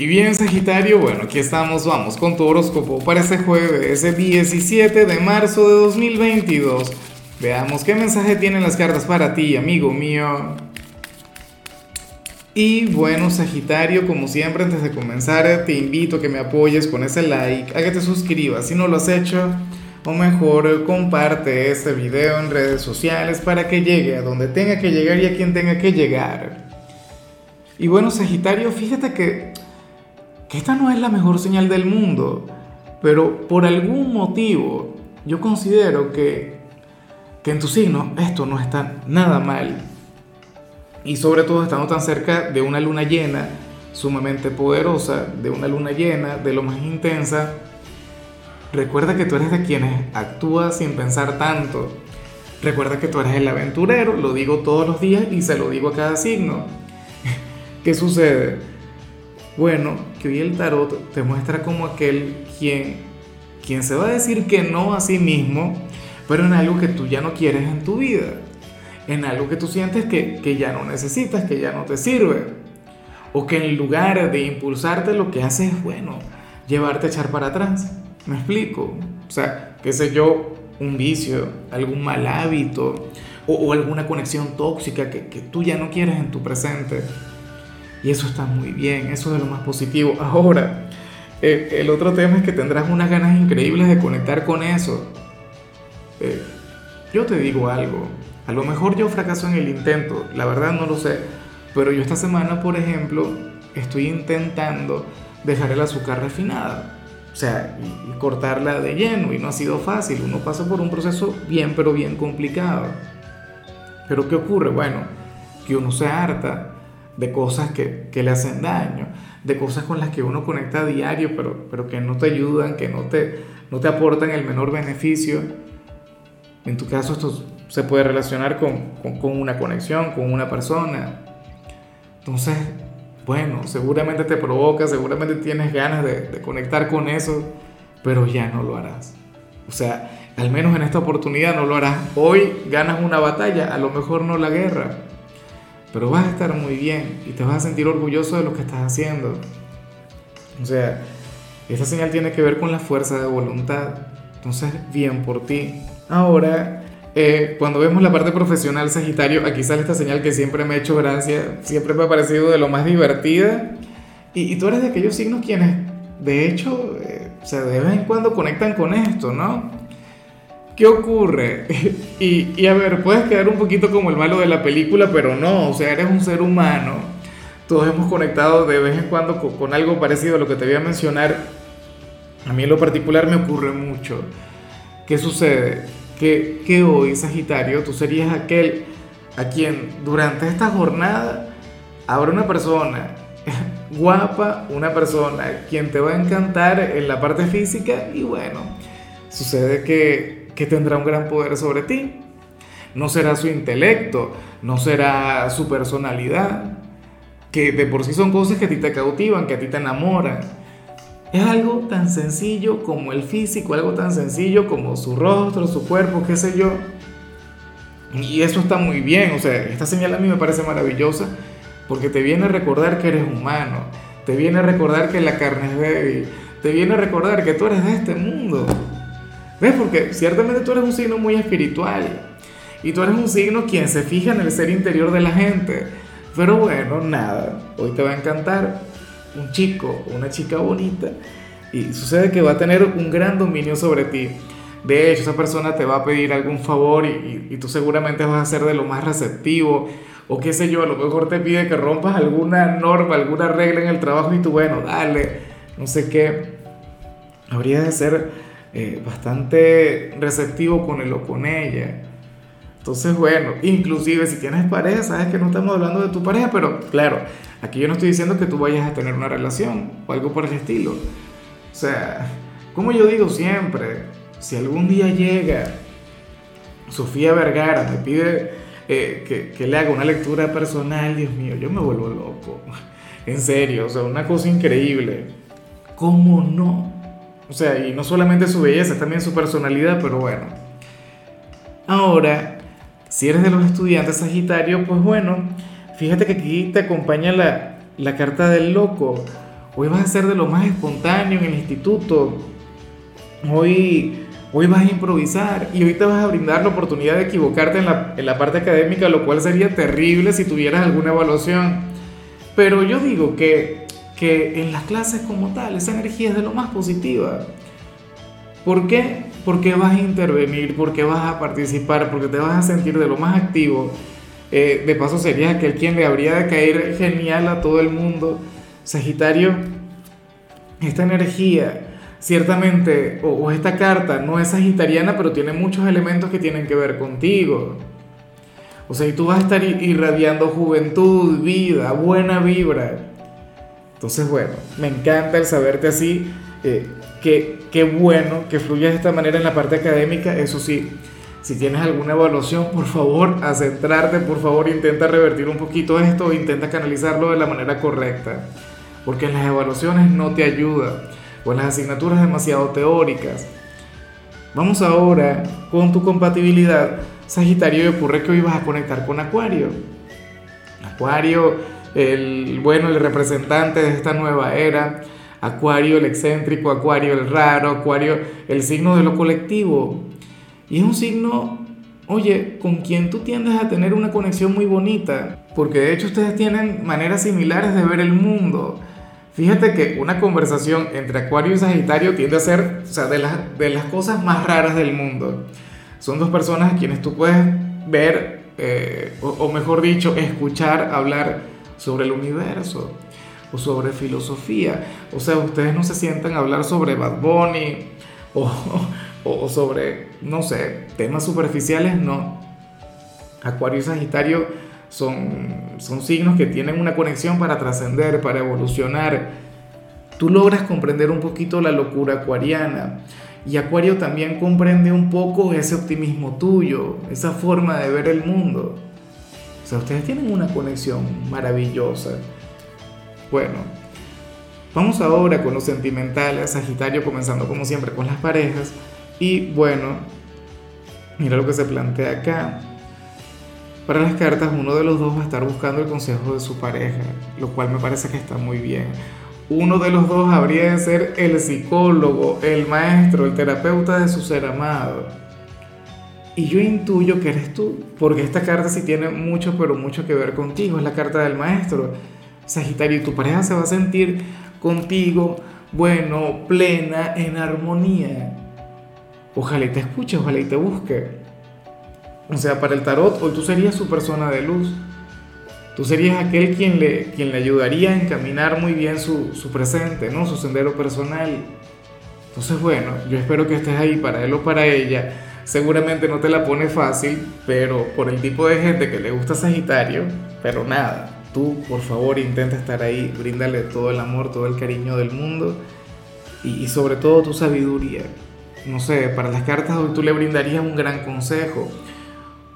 Y bien, Sagitario, bueno, aquí estamos, vamos con tu horóscopo para ese jueves, ese 17 de marzo de 2022. Veamos qué mensaje tienen las cartas para ti, amigo mío. Y bueno, Sagitario, como siempre, antes de comenzar, te invito a que me apoyes con ese like, a que te suscribas si no lo has hecho, o mejor, comparte este video en redes sociales para que llegue a donde tenga que llegar y a quien tenga que llegar. Y bueno, Sagitario, fíjate que que esta no es la mejor señal del mundo, pero por algún motivo yo considero que, que en tu signo esto no está nada mal. Y sobre todo estando tan cerca de una luna llena, sumamente poderosa, de una luna llena, de lo más intensa, recuerda que tú eres de quienes actúa sin pensar tanto. Recuerda que tú eres el aventurero, lo digo todos los días y se lo digo a cada signo. ¿Qué sucede? Bueno, que hoy el tarot te muestra como aquel quien, quien se va a decir que no a sí mismo, pero en algo que tú ya no quieres en tu vida, en algo que tú sientes que, que ya no necesitas, que ya no te sirve, o que en lugar de impulsarte lo que hace es, bueno, llevarte a echar para atrás. ¿Me explico? O sea, qué sé yo, un vicio, algún mal hábito o, o alguna conexión tóxica que, que tú ya no quieres en tu presente. Y eso está muy bien, eso es lo más positivo. Ahora, el otro tema es que tendrás unas ganas increíbles de conectar con eso. Eh, yo te digo algo, a lo mejor yo fracaso en el intento, la verdad no lo sé, pero yo esta semana, por ejemplo, estoy intentando dejar el azúcar refinada. O sea, cortarla de lleno y no ha sido fácil. Uno pasa por un proceso bien, pero bien complicado. Pero ¿qué ocurre? Bueno, que uno se harta, de cosas que, que, le hacen daño, de cosas con las que uno conecta a diario, pero, pero que no te ayudan, que no te, no te aportan el menor beneficio. En tu caso esto se puede relacionar con, con, con una conexión, con una persona. Entonces, bueno, seguramente te provoca, seguramente tienes ganas de, de conectar con eso, pero ya no lo harás. O sea, al menos en esta oportunidad no lo harás. Hoy ganas una batalla, a lo mejor no la guerra pero vas a estar muy bien y te vas a sentir orgulloso de lo que estás haciendo. O sea, esa señal tiene que ver con la fuerza de voluntad. Entonces, bien por ti. Ahora, eh, cuando vemos la parte profesional Sagitario, aquí sale esta señal que siempre me ha hecho gracia, siempre me ha parecido de lo más divertida. Y, y tú eres de aquellos signos quienes, de hecho, eh, o sea, de vez en cuando conectan con esto, ¿no? ¿Qué ocurre? Y, y, a ver, puedes quedar un poquito como el malo de la película, pero no, o sea, eres un ser humano. Todos hemos conectado de vez en cuando con, con algo parecido a lo que te voy a mencionar. A mí en lo particular me ocurre mucho. ¿Qué sucede? Que, que hoy, Sagitario, tú serías aquel a quien durante esta jornada habrá una persona guapa, una persona quien te va a encantar en la parte física y bueno, sucede que que tendrá un gran poder sobre ti. No será su intelecto, no será su personalidad, que de por sí son cosas que a ti te cautivan, que a ti te enamoran. Es algo tan sencillo como el físico, algo tan sencillo como su rostro, su cuerpo, qué sé yo. Y eso está muy bien, o sea, esta señal a mí me parece maravillosa porque te viene a recordar que eres humano, te viene a recordar que la carne es débil, te viene a recordar que tú eres de este mundo. ¿Ves? Porque ciertamente tú eres un signo muy espiritual. Y tú eres un signo quien se fija en el ser interior de la gente. Pero bueno, nada. Hoy te va a encantar un chico una chica bonita. Y sucede que va a tener un gran dominio sobre ti. De hecho, esa persona te va a pedir algún favor y, y, y tú seguramente vas a ser de lo más receptivo. O qué sé yo, a lo mejor te pide que rompas alguna norma, alguna regla en el trabajo y tú, bueno, dale, no sé qué. Habría de ser eh, bastante receptivo con él o con ella. Entonces, bueno, inclusive si tienes pareja, sabes que no estamos hablando de tu pareja, pero claro, aquí yo no estoy diciendo que tú vayas a tener una relación o algo por el estilo. O sea, como yo digo siempre, si algún día llega Sofía Vergara, me pide eh, que, que, le haga una lectura personal, Dios mío, yo me vuelvo loco. En serio, o sea, una cosa increíble. ¿Cómo no? O sea, y no solamente su belleza, también su personalidad, pero bueno. Ahora, si eres de los estudiantes Sagitario, pues bueno, fíjate que aquí te acompaña la, la carta del loco. Hoy vas a ser de lo más espontáneo en el instituto. Hoy, hoy vas a improvisar y hoy te vas a brindar la oportunidad de equivocarte en la, en la parte académica, lo cual sería terrible si tuvieras alguna evaluación. Pero yo digo que, que en las clases como tal, esa energía es de lo más positiva. ¿Por qué? Porque vas a intervenir, porque vas a participar, porque te vas a sentir de lo más activo. Eh, de paso serías aquel quien le habría de caer genial a todo el mundo. Sagitario, esta energía, ciertamente, o, o esta carta no es sagitariana, pero tiene muchos elementos que tienen que ver contigo. O sea, y tú vas a estar irradiando juventud, vida, buena vibra. Entonces, bueno, me encanta el saberte así. Eh, qué, qué bueno que fluyas de esta manera en la parte académica. Eso sí, si tienes alguna evaluación, por favor, a centrarte, por favor, intenta revertir un poquito esto, intenta canalizarlo de la manera correcta. Porque las evaluaciones no te ayuda, o las asignaturas demasiado teóricas. Vamos ahora con tu compatibilidad. Sagitario, y ocurre que hoy vas a conectar con Acuario. Acuario, el bueno, el representante de esta nueva era Acuario el excéntrico, Acuario el raro, Acuario el signo de lo colectivo. Y es un signo, oye, con quien tú tiendes a tener una conexión muy bonita, porque de hecho ustedes tienen maneras similares de ver el mundo. Fíjate que una conversación entre Acuario y Sagitario tiende a ser, o sea, de las, de las cosas más raras del mundo. Son dos personas a quienes tú puedes ver, eh, o, o mejor dicho, escuchar hablar sobre el universo o sobre filosofía. O sea, ustedes no se sientan a hablar sobre Bad Bunny o, o, sobre, no sé, temas superficiales, no. Acuario y Sagitario son, son signos que tienen una conexión para trascender, para evolucionar. Tú logras comprender un poquito la locura acuariana. Y Acuario también comprende un poco ese optimismo tuyo, esa forma de ver el mundo. O sea, ustedes tienen una conexión maravillosa. Bueno, vamos ahora con los sentimentales, Sagitario comenzando como siempre con las parejas. Y bueno, mira lo que se plantea acá. Para las cartas, uno de los dos va a estar buscando el consejo de su pareja, lo cual me parece que está muy bien. Uno de los dos habría de ser el psicólogo, el maestro, el terapeuta de su ser amado. Y yo intuyo que eres tú, porque esta carta sí tiene mucho, pero mucho que ver contigo, es la carta del maestro Sagitario, tu pareja se va a sentir contigo, bueno, plena, en armonía. Ojalá y te escuche, ojalá y te busque. O sea, para el tarot, hoy tú serías su persona de luz. Tú serías aquel quien le, quien le ayudaría a encaminar muy bien su, su presente, ¿no? Su sendero personal. Entonces, bueno, yo espero que estés ahí para él o para ella. Seguramente no te la pone fácil, pero por el tipo de gente que le gusta Sagitario, pero nada, Tú, por favor, intenta estar ahí, bríndale todo el amor, todo el cariño del mundo y, sobre todo tu sabiduría. No sé, para las cartas hoy tú le brindarías un gran consejo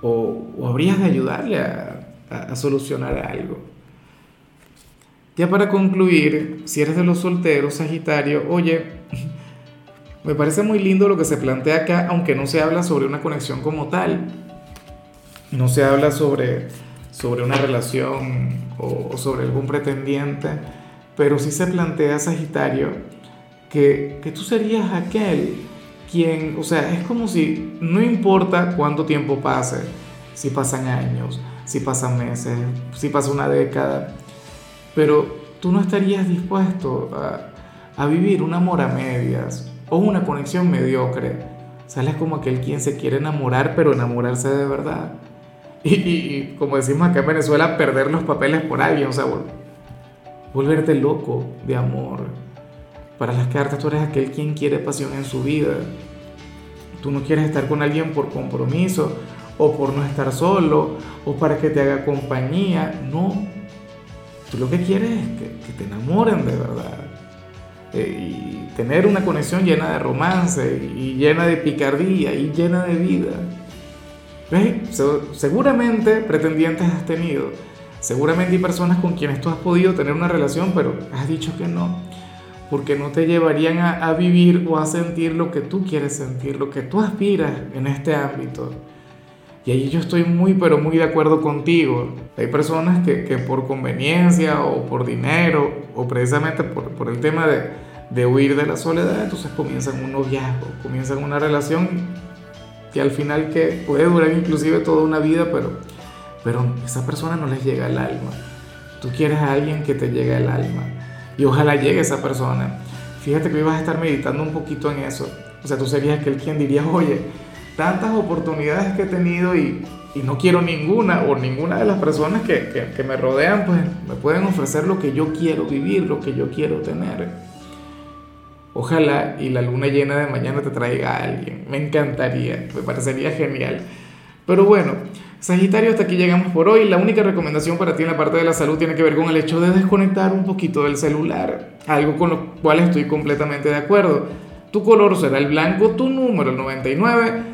o, habrías de ayudarle a, a solucionar algo. Ya para concluir, si eres de los solteros, Sagitario, oye, me parece muy lindo lo que se plantea acá, aunque no se habla sobre una conexión como tal. No se habla sobre sobre una relación o, sobre algún pretendiente, pero sí se plantea Sagitario que, que tú serías aquel quien, o sea, es como si no importa cuánto tiempo pase, si pasan años, si pasan meses, si pasa una década, pero tú no estarías dispuesto a, a vivir un amor a medias o una conexión mediocre. Sales como aquel quien se quiere enamorar, pero enamorarse de verdad. Y, como decimos acá en Venezuela, perder los papeles por alguien, o sea, volverte loco de amor. Para las cartas tú eres aquel quien quiere pasión en su vida. Tú no quieres estar con alguien por compromiso o por no estar solo o para que te haga compañía. No. Tú lo que quieres es que, te enamoren de verdad. Eh, y tener una conexión llena de romance y llena de picardía y llena de vida. Seguramente pretendientes has tenido, seguramente hay personas con quienes tú has podido tener una relación, pero has dicho que no, porque no te llevarían a, vivir o a sentir lo que tú quieres sentir, lo que tú aspiras en este ámbito. Y ahí yo estoy muy, pero muy de acuerdo contigo. Hay personas que, que por conveniencia o por dinero o precisamente por, por el tema de, de, huir de la soledad, entonces comienzan un noviazgo, comienzan una relación que al final que puede durar inclusive toda una vida, pero, pero esa persona no les llega al alma. Tú quieres a alguien que te llegue al alma y ojalá llegue esa persona. Fíjate que ibas a estar meditando un poquito en eso. O sea, tú serías aquel quien diría, oye, tantas oportunidades que he tenido y, no quiero ninguna o ninguna de las personas que, me rodean, pues me pueden ofrecer lo que yo quiero vivir, lo que yo quiero tener. Ojalá y la luna llena de mañana te traiga a alguien. Me encantaría, me parecería genial. Pero bueno, Sagitario, hasta aquí llegamos por hoy. La única recomendación para ti en la parte de la salud tiene que ver con el hecho de desconectar un poquito del celular, algo con lo cual estoy completamente de acuerdo. Tu color será el blanco, tu número el 99.